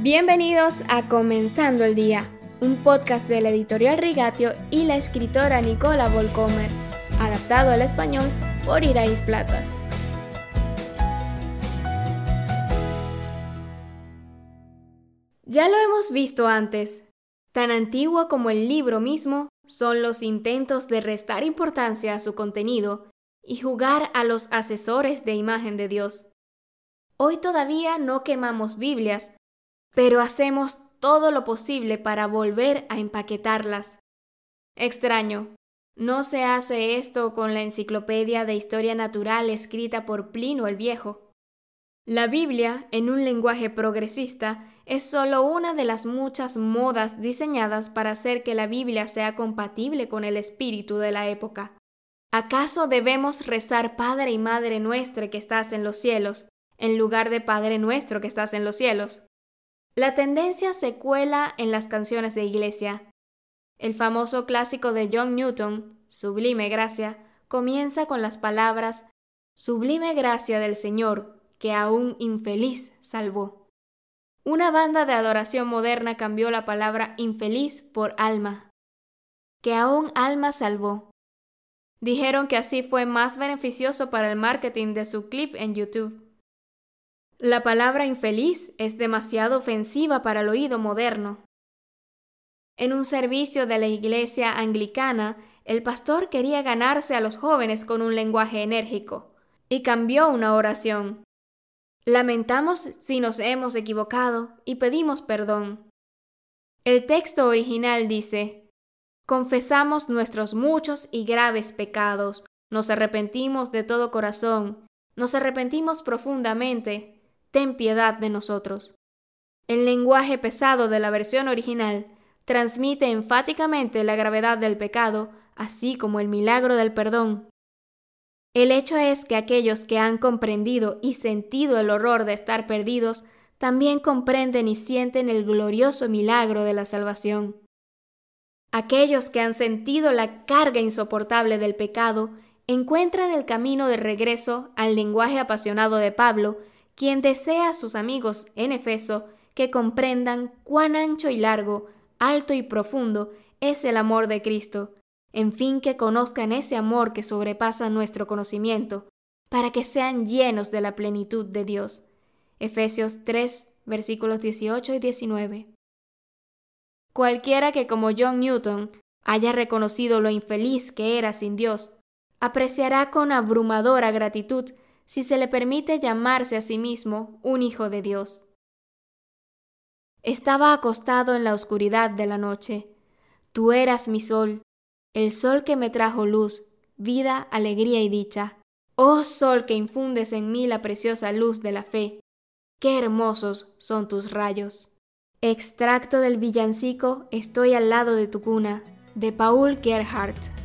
Bienvenidos a Comenzando el Día, un podcast de la editorial Rigatio y la escritora Nicola Volcomer, adaptado al español por Irais Plata. Ya lo hemos visto antes. Tan antiguo como el libro mismo son los intentos de restar importancia a su contenido y jugar a los asesores de imagen de Dios. Hoy todavía no quemamos Biblias, pero hacemos todo lo posible para volver a empaquetarlas. Extraño, no se hace esto con la enciclopedia de historia natural escrita por Plino el Viejo. La Biblia, en un lenguaje progresista, es solo una de las muchas modas diseñadas para hacer que la Biblia sea compatible con el espíritu de la época. ¿Acaso debemos rezar Padre y Madre nuestra que estás en los cielos, en lugar de Padre nuestro que estás en los cielos? La tendencia se cuela en las canciones de iglesia. El famoso clásico de John Newton, Sublime Gracia, comienza con las palabras Sublime Gracia del Señor, que a un infeliz salvó. Una banda de adoración moderna cambió la palabra infeliz por alma, que a un alma salvó. Dijeron que así fue más beneficioso para el marketing de su clip en YouTube. La palabra infeliz es demasiado ofensiva para el oído moderno. En un servicio de la iglesia anglicana, el pastor quería ganarse a los jóvenes con un lenguaje enérgico, y cambió una oración. Lamentamos si nos hemos equivocado y pedimos perdón. El texto original dice, Confesamos nuestros muchos y graves pecados, nos arrepentimos de todo corazón, nos arrepentimos profundamente, ten piedad de nosotros. El lenguaje pesado de la versión original transmite enfáticamente la gravedad del pecado, así como el milagro del perdón. El hecho es que aquellos que han comprendido y sentido el horror de estar perdidos, también comprenden y sienten el glorioso milagro de la salvación. Aquellos que han sentido la carga insoportable del pecado encuentran el camino de regreso al lenguaje apasionado de Pablo quien desea a sus amigos en Efeso que comprendan cuán ancho y largo, alto y profundo es el amor de Cristo, en fin que conozcan ese amor que sobrepasa nuestro conocimiento, para que sean llenos de la plenitud de Dios. Efesios 3, versículos 18 y 19. Cualquiera que como John Newton haya reconocido lo infeliz que era sin Dios, apreciará con abrumadora gratitud si se le permite llamarse a sí mismo un hijo de Dios. Estaba acostado en la oscuridad de la noche. Tú eras mi sol, el sol que me trajo luz, vida, alegría y dicha. Oh sol que infundes en mí la preciosa luz de la fe. Qué hermosos son tus rayos. Extracto del villancico Estoy al lado de tu cuna, de Paul Gerhardt.